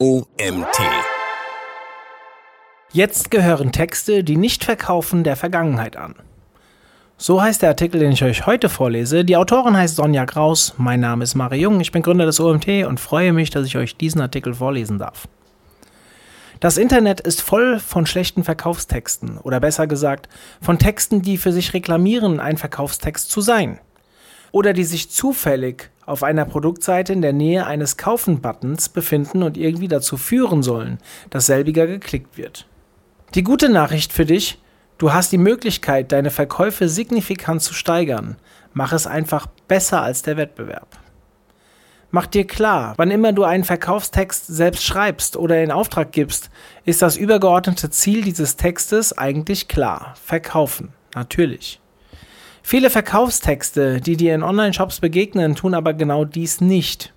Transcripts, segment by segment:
OMT. Jetzt gehören Texte, die nicht verkaufen, der Vergangenheit an. So heißt der Artikel, den ich euch heute vorlese. Die Autorin heißt Sonja Kraus, mein Name ist Marie Jung, ich bin Gründer des OMT und freue mich, dass ich euch diesen Artikel vorlesen darf. Das Internet ist voll von schlechten Verkaufstexten oder besser gesagt von Texten, die für sich reklamieren, ein Verkaufstext zu sein oder die sich zufällig auf einer Produktseite in der Nähe eines Kaufen-Buttons befinden und irgendwie dazu führen sollen, dass selbiger geklickt wird. Die gute Nachricht für dich, du hast die Möglichkeit, deine Verkäufe signifikant zu steigern. Mach es einfach besser als der Wettbewerb. Mach dir klar, wann immer du einen Verkaufstext selbst schreibst oder in Auftrag gibst, ist das übergeordnete Ziel dieses Textes eigentlich klar. Verkaufen. Natürlich. Viele Verkaufstexte, die dir in Online-Shops begegnen, tun aber genau dies nicht.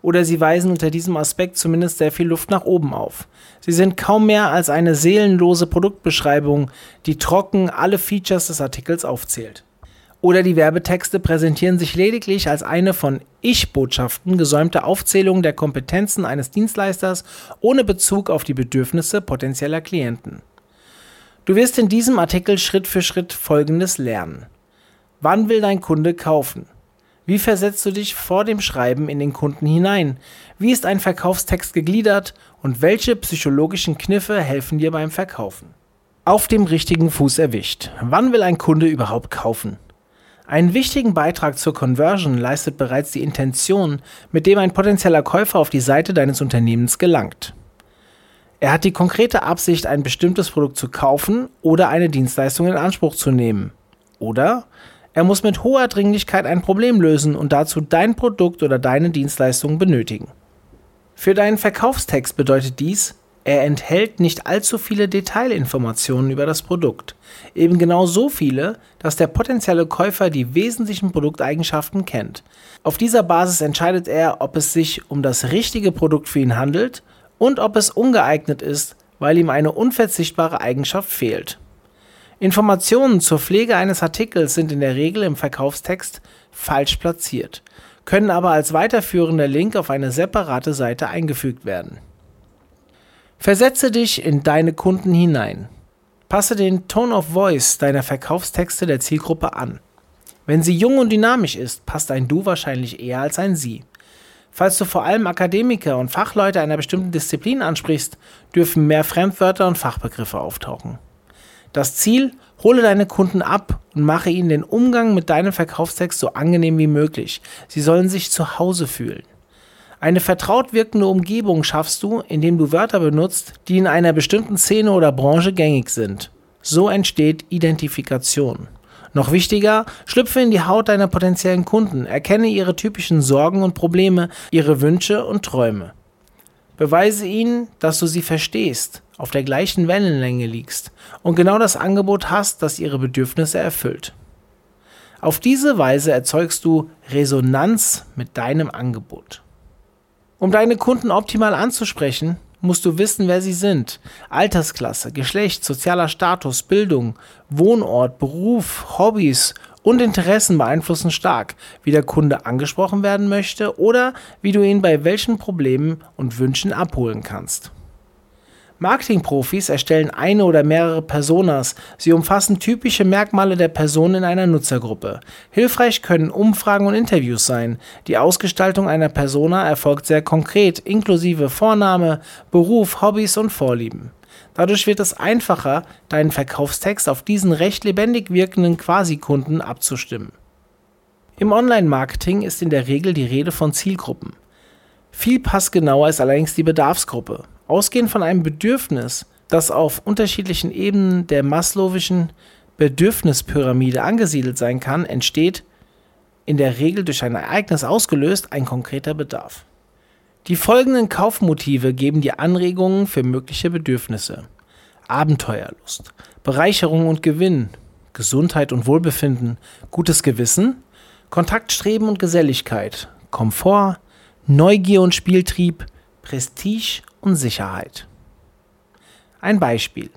Oder sie weisen unter diesem Aspekt zumindest sehr viel Luft nach oben auf. Sie sind kaum mehr als eine seelenlose Produktbeschreibung, die trocken alle Features des Artikels aufzählt. Oder die Werbetexte präsentieren sich lediglich als eine von Ich-Botschaften gesäumte Aufzählung der Kompetenzen eines Dienstleisters ohne Bezug auf die Bedürfnisse potenzieller Klienten. Du wirst in diesem Artikel Schritt für Schritt Folgendes lernen. Wann will dein Kunde kaufen? Wie versetzt du dich vor dem Schreiben in den Kunden hinein? Wie ist ein Verkaufstext gegliedert und welche psychologischen Kniffe helfen dir beim Verkaufen? Auf dem richtigen Fuß erwischt. Wann will ein Kunde überhaupt kaufen? Einen wichtigen Beitrag zur Conversion leistet bereits die Intention, mit dem ein potenzieller Käufer auf die Seite deines Unternehmens gelangt. Er hat die konkrete Absicht, ein bestimmtes Produkt zu kaufen oder eine Dienstleistung in Anspruch zu nehmen. Oder er muss mit hoher Dringlichkeit ein Problem lösen und dazu dein Produkt oder deine Dienstleistung benötigen. Für deinen Verkaufstext bedeutet dies, er enthält nicht allzu viele Detailinformationen über das Produkt. Eben genau so viele, dass der potenzielle Käufer die wesentlichen Produkteigenschaften kennt. Auf dieser Basis entscheidet er, ob es sich um das richtige Produkt für ihn handelt und ob es ungeeignet ist, weil ihm eine unverzichtbare Eigenschaft fehlt. Informationen zur Pflege eines Artikels sind in der Regel im Verkaufstext falsch platziert, können aber als weiterführender Link auf eine separate Seite eingefügt werden. Versetze dich in deine Kunden hinein. Passe den Tone of Voice deiner Verkaufstexte der Zielgruppe an. Wenn sie jung und dynamisch ist, passt ein Du wahrscheinlich eher als ein Sie. Falls du vor allem Akademiker und Fachleute einer bestimmten Disziplin ansprichst, dürfen mehr Fremdwörter und Fachbegriffe auftauchen. Das Ziel, hole deine Kunden ab und mache ihnen den Umgang mit deinem Verkaufstext so angenehm wie möglich. Sie sollen sich zu Hause fühlen. Eine vertraut wirkende Umgebung schaffst du, indem du Wörter benutzt, die in einer bestimmten Szene oder Branche gängig sind. So entsteht Identifikation. Noch wichtiger, schlüpfe in die Haut deiner potenziellen Kunden, erkenne ihre typischen Sorgen und Probleme, ihre Wünsche und Träume. Beweise ihnen, dass du sie verstehst, auf der gleichen Wellenlänge liegst und genau das Angebot hast, das ihre Bedürfnisse erfüllt. Auf diese Weise erzeugst du Resonanz mit deinem Angebot. Um deine Kunden optimal anzusprechen, musst du wissen, wer sie sind. Altersklasse, Geschlecht, sozialer Status, Bildung, Wohnort, Beruf, Hobbys und Interessen beeinflussen stark, wie der Kunde angesprochen werden möchte oder wie du ihn bei welchen Problemen und Wünschen abholen kannst. Marketingprofis erstellen eine oder mehrere Personas. Sie umfassen typische Merkmale der Person in einer Nutzergruppe. Hilfreich können Umfragen und Interviews sein. Die Ausgestaltung einer Persona erfolgt sehr konkret, inklusive Vorname, Beruf, Hobbys und Vorlieben. Dadurch wird es einfacher, deinen Verkaufstext auf diesen recht lebendig wirkenden Quasikunden abzustimmen. Im Online-Marketing ist in der Regel die Rede von Zielgruppen. Viel passgenauer ist allerdings die Bedarfsgruppe. Ausgehend von einem Bedürfnis, das auf unterschiedlichen Ebenen der Maslowischen Bedürfnispyramide angesiedelt sein kann, entsteht in der Regel durch ein Ereignis ausgelöst ein konkreter Bedarf. Die folgenden Kaufmotive geben dir Anregungen für mögliche Bedürfnisse. Abenteuerlust, Bereicherung und Gewinn, Gesundheit und Wohlbefinden, gutes Gewissen, Kontaktstreben und Geselligkeit, Komfort, Neugier und Spieltrieb, Prestige und Sicherheit. Ein Beispiel.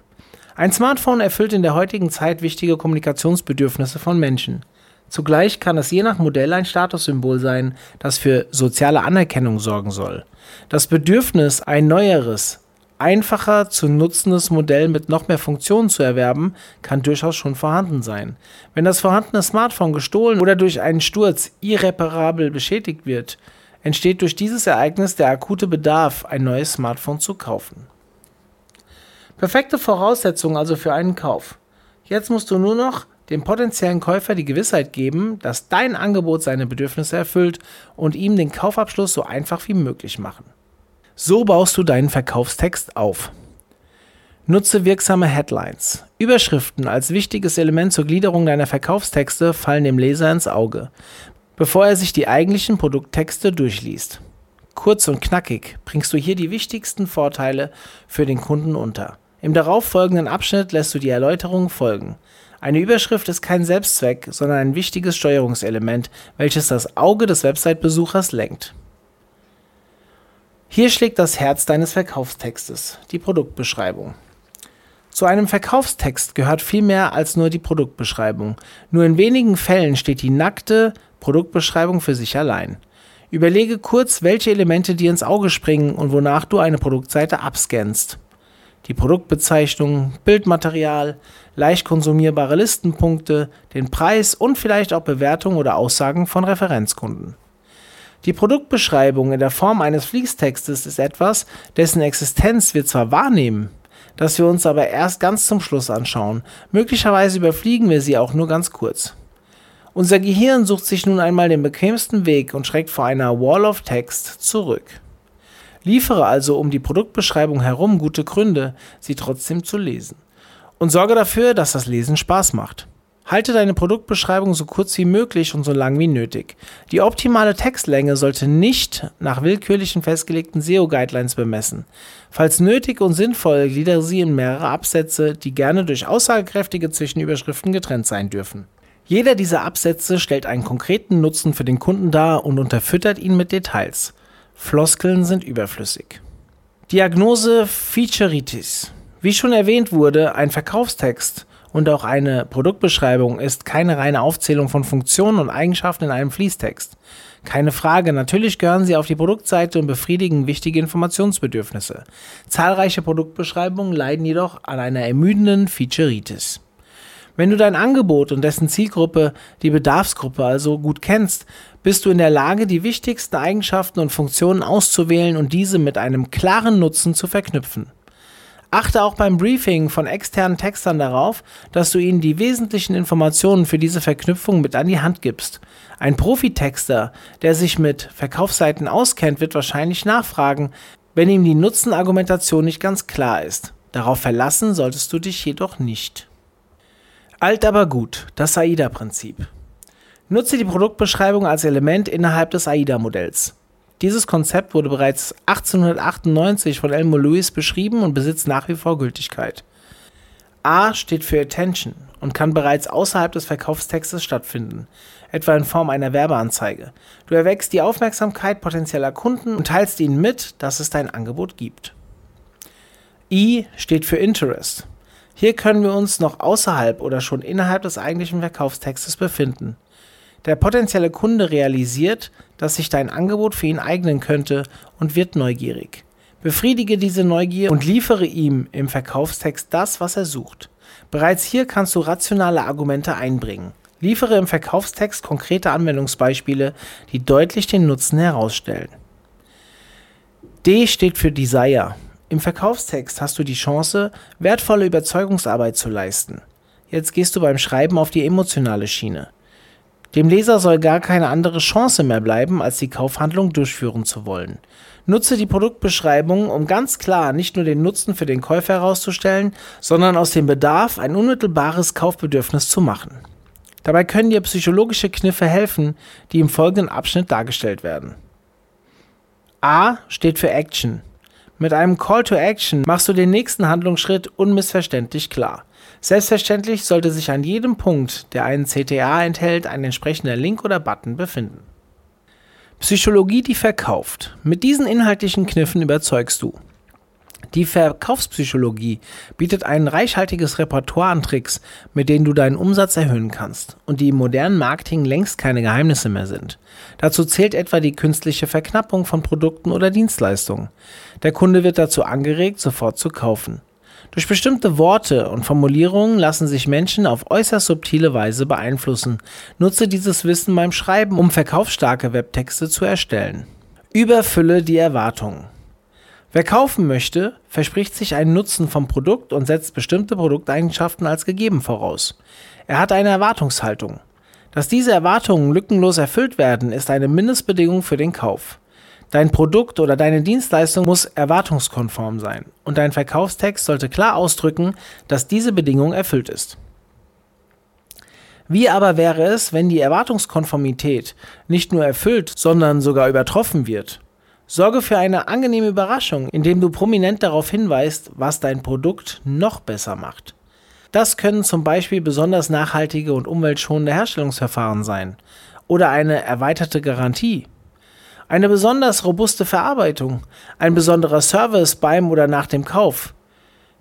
Ein Smartphone erfüllt in der heutigen Zeit wichtige Kommunikationsbedürfnisse von Menschen. Zugleich kann es je nach Modell ein Statussymbol sein, das für soziale Anerkennung sorgen soll. Das Bedürfnis, ein neueres, einfacher zu nutzendes Modell mit noch mehr Funktionen zu erwerben, kann durchaus schon vorhanden sein. Wenn das vorhandene Smartphone gestohlen oder durch einen Sturz irreparabel beschädigt wird, entsteht durch dieses Ereignis der akute Bedarf, ein neues Smartphone zu kaufen. Perfekte Voraussetzungen also für einen Kauf. Jetzt musst du nur noch dem potenziellen Käufer die Gewissheit geben, dass dein Angebot seine Bedürfnisse erfüllt und ihm den Kaufabschluss so einfach wie möglich machen. So baust du deinen Verkaufstext auf. Nutze wirksame Headlines. Überschriften als wichtiges Element zur Gliederung deiner Verkaufstexte fallen dem Leser ins Auge, bevor er sich die eigentlichen Produkttexte durchliest. Kurz und knackig bringst du hier die wichtigsten Vorteile für den Kunden unter. Im darauffolgenden Abschnitt lässt du die Erläuterung folgen. Eine Überschrift ist kein Selbstzweck, sondern ein wichtiges Steuerungselement, welches das Auge des Website-Besuchers lenkt. Hier schlägt das Herz deines Verkaufstextes, die Produktbeschreibung. Zu einem Verkaufstext gehört viel mehr als nur die Produktbeschreibung. Nur in wenigen Fällen steht die nackte Produktbeschreibung für sich allein. Überlege kurz, welche Elemente dir ins Auge springen und wonach du eine Produktseite abscannst. Die Produktbezeichnung, Bildmaterial, leicht konsumierbare Listenpunkte, den Preis und vielleicht auch Bewertungen oder Aussagen von Referenzkunden. Die Produktbeschreibung in der Form eines Fließtextes ist etwas, dessen Existenz wir zwar wahrnehmen, das wir uns aber erst ganz zum Schluss anschauen. Möglicherweise überfliegen wir sie auch nur ganz kurz. Unser Gehirn sucht sich nun einmal den bequemsten Weg und schreckt vor einer Wall of Text zurück. Liefere also um die Produktbeschreibung herum gute Gründe, sie trotzdem zu lesen. Und sorge dafür, dass das Lesen Spaß macht. Halte deine Produktbeschreibung so kurz wie möglich und so lang wie nötig. Die optimale Textlänge sollte nicht nach willkürlichen festgelegten SEO-Guidelines bemessen. Falls nötig und sinnvoll, gliedere sie in mehrere Absätze, die gerne durch aussagekräftige Zwischenüberschriften getrennt sein dürfen. Jeder dieser Absätze stellt einen konkreten Nutzen für den Kunden dar und unterfüttert ihn mit Details. Floskeln sind überflüssig. Diagnose Featureitis. Wie schon erwähnt wurde, ein Verkaufstext und auch eine Produktbeschreibung ist keine reine Aufzählung von Funktionen und Eigenschaften in einem Fließtext. Keine Frage, natürlich gehören sie auf die Produktseite und befriedigen wichtige Informationsbedürfnisse. Zahlreiche Produktbeschreibungen leiden jedoch an einer ermüdenden Featureitis. Wenn du dein Angebot und dessen Zielgruppe, die Bedarfsgruppe also gut kennst, bist du in der Lage, die wichtigsten Eigenschaften und Funktionen auszuwählen und diese mit einem klaren Nutzen zu verknüpfen. Achte auch beim Briefing von externen Textern darauf, dass du ihnen die wesentlichen Informationen für diese Verknüpfung mit an die Hand gibst. Ein Profitexter, der sich mit Verkaufsseiten auskennt, wird wahrscheinlich nachfragen, wenn ihm die Nutzenargumentation nicht ganz klar ist. Darauf verlassen solltest du dich jedoch nicht. Alt aber gut, das AIDA-Prinzip. Nutze die Produktbeschreibung als Element innerhalb des AIDA-Modells. Dieses Konzept wurde bereits 1898 von Elmo Lewis beschrieben und besitzt nach wie vor Gültigkeit. A steht für Attention und kann bereits außerhalb des Verkaufstextes stattfinden, etwa in Form einer Werbeanzeige. Du erwächst die Aufmerksamkeit potenzieller Kunden und teilst ihnen mit, dass es dein Angebot gibt. I steht für Interest. Hier können wir uns noch außerhalb oder schon innerhalb des eigentlichen Verkaufstextes befinden. Der potenzielle Kunde realisiert, dass sich dein Angebot für ihn eignen könnte und wird neugierig. Befriedige diese Neugier und liefere ihm im Verkaufstext das, was er sucht. Bereits hier kannst du rationale Argumente einbringen. Liefere im Verkaufstext konkrete Anwendungsbeispiele, die deutlich den Nutzen herausstellen. D steht für Desire. Im Verkaufstext hast du die Chance, wertvolle Überzeugungsarbeit zu leisten. Jetzt gehst du beim Schreiben auf die emotionale Schiene. Dem Leser soll gar keine andere Chance mehr bleiben, als die Kaufhandlung durchführen zu wollen. Nutze die Produktbeschreibung, um ganz klar nicht nur den Nutzen für den Käufer herauszustellen, sondern aus dem Bedarf ein unmittelbares Kaufbedürfnis zu machen. Dabei können dir psychologische Kniffe helfen, die im folgenden Abschnitt dargestellt werden. A steht für Action. Mit einem Call to Action machst du den nächsten Handlungsschritt unmissverständlich klar. Selbstverständlich sollte sich an jedem Punkt, der einen CTA enthält, ein entsprechender Link oder Button befinden. Psychologie, die verkauft. Mit diesen inhaltlichen Kniffen überzeugst du. Die Verkaufspsychologie bietet ein reichhaltiges Repertoire an Tricks, mit denen du deinen Umsatz erhöhen kannst und die im modernen Marketing längst keine Geheimnisse mehr sind. Dazu zählt etwa die künstliche Verknappung von Produkten oder Dienstleistungen. Der Kunde wird dazu angeregt, sofort zu kaufen. Durch bestimmte Worte und Formulierungen lassen sich Menschen auf äußerst subtile Weise beeinflussen. Nutze dieses Wissen beim Schreiben, um verkaufsstarke Webtexte zu erstellen. Überfülle die Erwartungen. Wer kaufen möchte, verspricht sich einen Nutzen vom Produkt und setzt bestimmte Produkteigenschaften als gegeben voraus. Er hat eine Erwartungshaltung. Dass diese Erwartungen lückenlos erfüllt werden, ist eine Mindestbedingung für den Kauf. Dein Produkt oder deine Dienstleistung muss erwartungskonform sein und dein Verkaufstext sollte klar ausdrücken, dass diese Bedingung erfüllt ist. Wie aber wäre es, wenn die Erwartungskonformität nicht nur erfüllt, sondern sogar übertroffen wird? Sorge für eine angenehme Überraschung, indem du prominent darauf hinweist, was dein Produkt noch besser macht. Das können zum Beispiel besonders nachhaltige und umweltschonende Herstellungsverfahren sein oder eine erweiterte Garantie. Eine besonders robuste Verarbeitung, ein besonderer Service beim oder nach dem Kauf.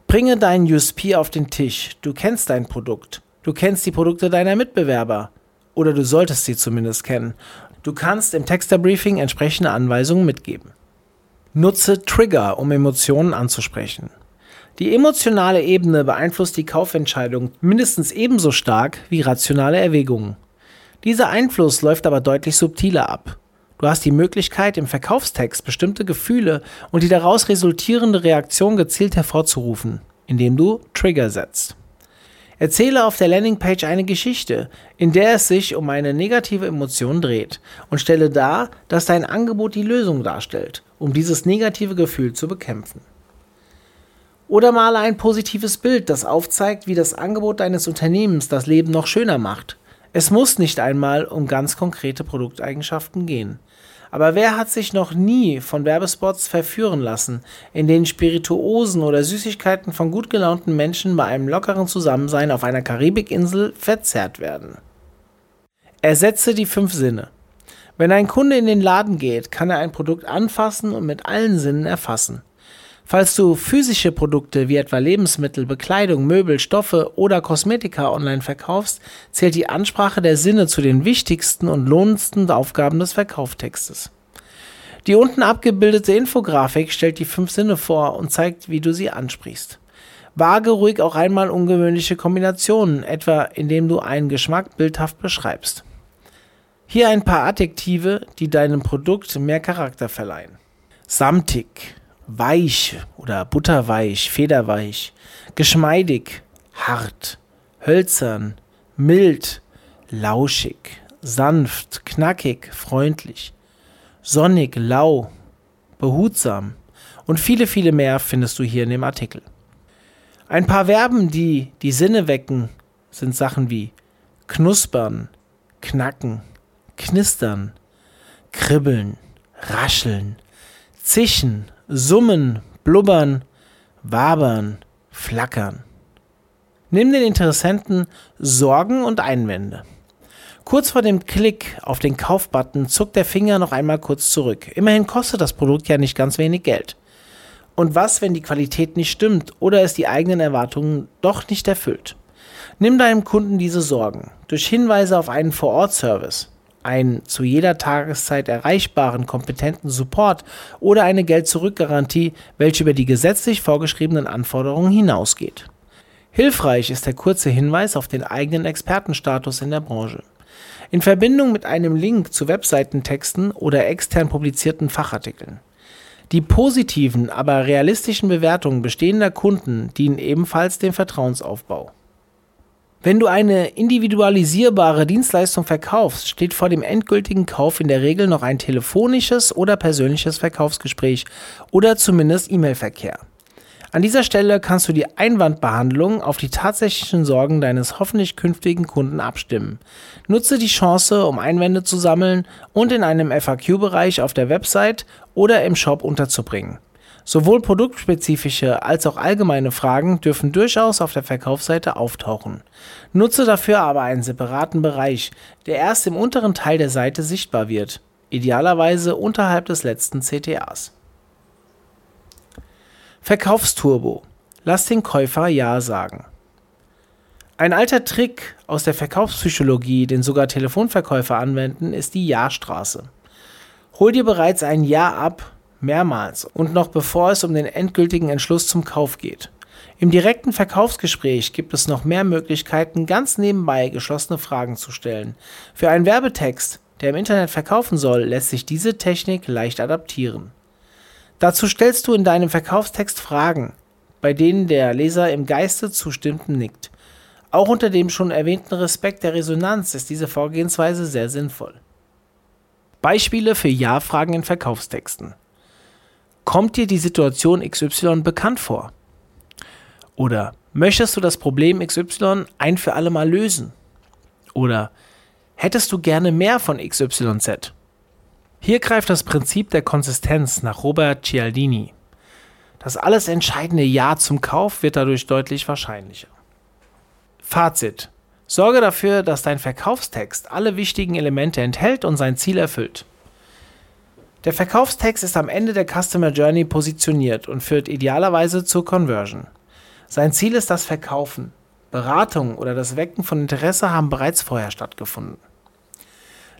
Bringe deinen USP auf den Tisch. Du kennst dein Produkt. Du kennst die Produkte deiner Mitbewerber. Oder du solltest sie zumindest kennen. Du kannst im Texterbriefing entsprechende Anweisungen mitgeben. Nutze Trigger, um Emotionen anzusprechen. Die emotionale Ebene beeinflusst die Kaufentscheidung mindestens ebenso stark wie rationale Erwägungen. Dieser Einfluss läuft aber deutlich subtiler ab. Du hast die Möglichkeit, im Verkaufstext bestimmte Gefühle und die daraus resultierende Reaktion gezielt hervorzurufen, indem du Trigger setzt. Erzähle auf der Landingpage eine Geschichte, in der es sich um eine negative Emotion dreht und stelle dar, dass dein Angebot die Lösung darstellt, um dieses negative Gefühl zu bekämpfen. Oder male ein positives Bild, das aufzeigt, wie das Angebot deines Unternehmens das Leben noch schöner macht. Es muss nicht einmal um ganz konkrete Produkteigenschaften gehen. Aber wer hat sich noch nie von Werbespots verführen lassen, in denen Spirituosen oder Süßigkeiten von gut gelaunten Menschen bei einem lockeren Zusammensein auf einer Karibikinsel verzerrt werden? Ersetze die fünf Sinne. Wenn ein Kunde in den Laden geht, kann er ein Produkt anfassen und mit allen Sinnen erfassen. Falls du physische Produkte wie etwa Lebensmittel, Bekleidung, Möbel, Stoffe oder Kosmetika online verkaufst, zählt die Ansprache der Sinne zu den wichtigsten und lohnendsten Aufgaben des Verkauftextes. Die unten abgebildete Infografik stellt die fünf Sinne vor und zeigt, wie du sie ansprichst. Wage ruhig auch einmal ungewöhnliche Kombinationen, etwa indem du einen Geschmack bildhaft beschreibst. Hier ein paar Adjektive, die deinem Produkt mehr Charakter verleihen. Samtig, weich oder butterweich, federweich, geschmeidig, hart, hölzern, mild, lauschig, sanft, knackig, freundlich, sonnig, lau, behutsam und viele, viele mehr findest du hier in dem Artikel. Ein paar Verben, die die Sinne wecken, sind Sachen wie knuspern, knacken, knistern, kribbeln, rascheln, zischen, summen, blubbern, wabern, flackern. Nimm den Interessenten Sorgen und Einwände. Kurz vor dem Klick auf den Kaufbutton zuckt der Finger noch einmal kurz zurück. Immerhin kostet das Produkt ja nicht ganz wenig Geld. Und was, wenn die Qualität nicht stimmt oder es die eigenen Erwartungen doch nicht erfüllt? Nimm deinem Kunden diese Sorgen durch Hinweise auf einen Vor-Ort-Service einen zu jeder Tageszeit erreichbaren, kompetenten Support oder eine Geld-Zurück-Garantie, welche über die gesetzlich vorgeschriebenen Anforderungen hinausgeht. Hilfreich ist der kurze Hinweis auf den eigenen Expertenstatus in der Branche. In Verbindung mit einem Link zu Webseitentexten oder extern publizierten Fachartikeln. Die positiven, aber realistischen Bewertungen bestehender Kunden dienen ebenfalls dem Vertrauensaufbau. Wenn du eine individualisierbare Dienstleistung verkaufst, steht vor dem endgültigen Kauf in der Regel noch ein telefonisches oder persönliches Verkaufsgespräch oder zumindest E-Mail-Verkehr. An dieser Stelle kannst du die Einwandbehandlung auf die tatsächlichen Sorgen deines hoffentlich künftigen Kunden abstimmen. Nutze die Chance, um Einwände zu sammeln und in einem FAQ-Bereich auf der Website oder im Shop unterzubringen. Sowohl produktspezifische als auch allgemeine Fragen dürfen durchaus auf der Verkaufsseite auftauchen. Nutze dafür aber einen separaten Bereich, der erst im unteren Teil der Seite sichtbar wird, idealerweise unterhalb des letzten CTAs. Verkaufsturbo. Lass den Käufer Ja sagen. Ein alter Trick aus der Verkaufspsychologie, den sogar Telefonverkäufer anwenden, ist die Ja-Straße. Hol dir bereits ein Ja ab, mehrmals und noch bevor es um den endgültigen Entschluss zum Kauf geht. Im direkten Verkaufsgespräch gibt es noch mehr Möglichkeiten, ganz nebenbei geschlossene Fragen zu stellen. Für einen Werbetext, der im Internet verkaufen soll, lässt sich diese Technik leicht adaptieren. Dazu stellst du in deinem Verkaufstext Fragen, bei denen der Leser im Geiste zustimmend nickt. Auch unter dem schon erwähnten Respekt der Resonanz ist diese Vorgehensweise sehr sinnvoll. Beispiele für Ja-Fragen in Verkaufstexten. Kommt dir die Situation XY bekannt vor? Oder möchtest du das Problem XY ein für alle Mal lösen? Oder hättest du gerne mehr von XYZ? Hier greift das Prinzip der Konsistenz nach Robert Cialdini. Das alles entscheidende Ja zum Kauf wird dadurch deutlich wahrscheinlicher. Fazit. Sorge dafür, dass dein Verkaufstext alle wichtigen Elemente enthält und sein Ziel erfüllt. Der Verkaufstext ist am Ende der Customer Journey positioniert und führt idealerweise zur Conversion. Sein Ziel ist das Verkaufen. Beratung oder das Wecken von Interesse haben bereits vorher stattgefunden.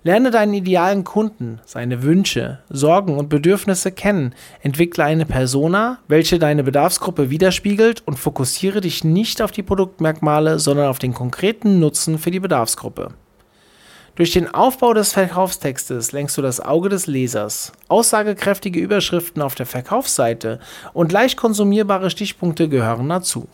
Lerne deinen idealen Kunden, seine Wünsche, Sorgen und Bedürfnisse kennen, entwickle eine Persona, welche deine Bedarfsgruppe widerspiegelt und fokussiere dich nicht auf die Produktmerkmale, sondern auf den konkreten Nutzen für die Bedarfsgruppe. Durch den Aufbau des Verkaufstextes lenkst du das Auge des Lesers. Aussagekräftige Überschriften auf der Verkaufsseite und leicht konsumierbare Stichpunkte gehören dazu.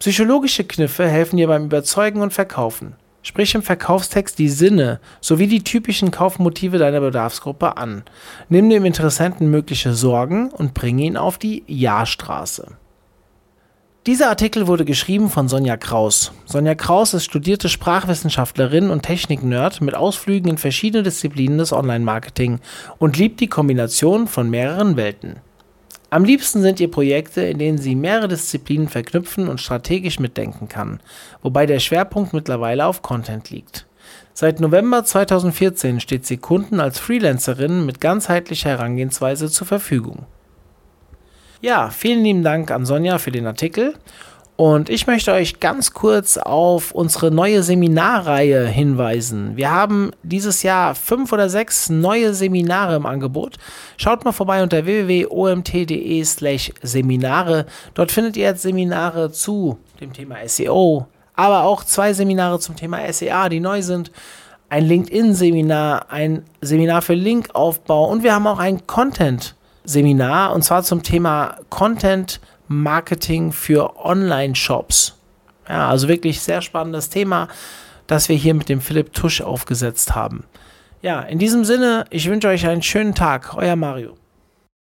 Psychologische Kniffe helfen dir beim Überzeugen und Verkaufen. Sprich im Verkaufstext die Sinne sowie die typischen Kaufmotive deiner Bedarfsgruppe an. Nimm dem Interessenten mögliche Sorgen und bringe ihn auf die Ja-Straße. Dieser Artikel wurde geschrieben von Sonja Kraus. Sonja Kraus ist studierte Sprachwissenschaftlerin und Technik-Nerd mit Ausflügen in verschiedene Disziplinen des Online-Marketing und liebt die Kombination von mehreren Welten. Am liebsten sind ihr Projekte, in denen sie mehrere Disziplinen verknüpfen und strategisch mitdenken kann, wobei der Schwerpunkt mittlerweile auf Content liegt. Seit November 2014 steht sie Kunden als Freelancerin mit ganzheitlicher Herangehensweise zur Verfügung. Ja, vielen lieben Dank an Sonja für den Artikel und ich möchte euch ganz kurz auf unsere neue Seminarreihe hinweisen. Wir haben dieses Jahr fünf oder sechs neue Seminare im Angebot. Schaut mal vorbei unter www.omt.de/slash Seminare. Dort findet ihr jetzt Seminare zu dem Thema SEO, aber auch zwei Seminare zum Thema SEA, die neu sind. Ein LinkedIn-Seminar, ein Seminar für Linkaufbau und wir haben auch ein Content-Seminar und zwar zum Thema Content Marketing für Online-Shops. Ja, also wirklich sehr spannendes Thema, das wir hier mit dem Philipp Tusch aufgesetzt haben. Ja, in diesem Sinne, ich wünsche euch einen schönen Tag. Euer Mario.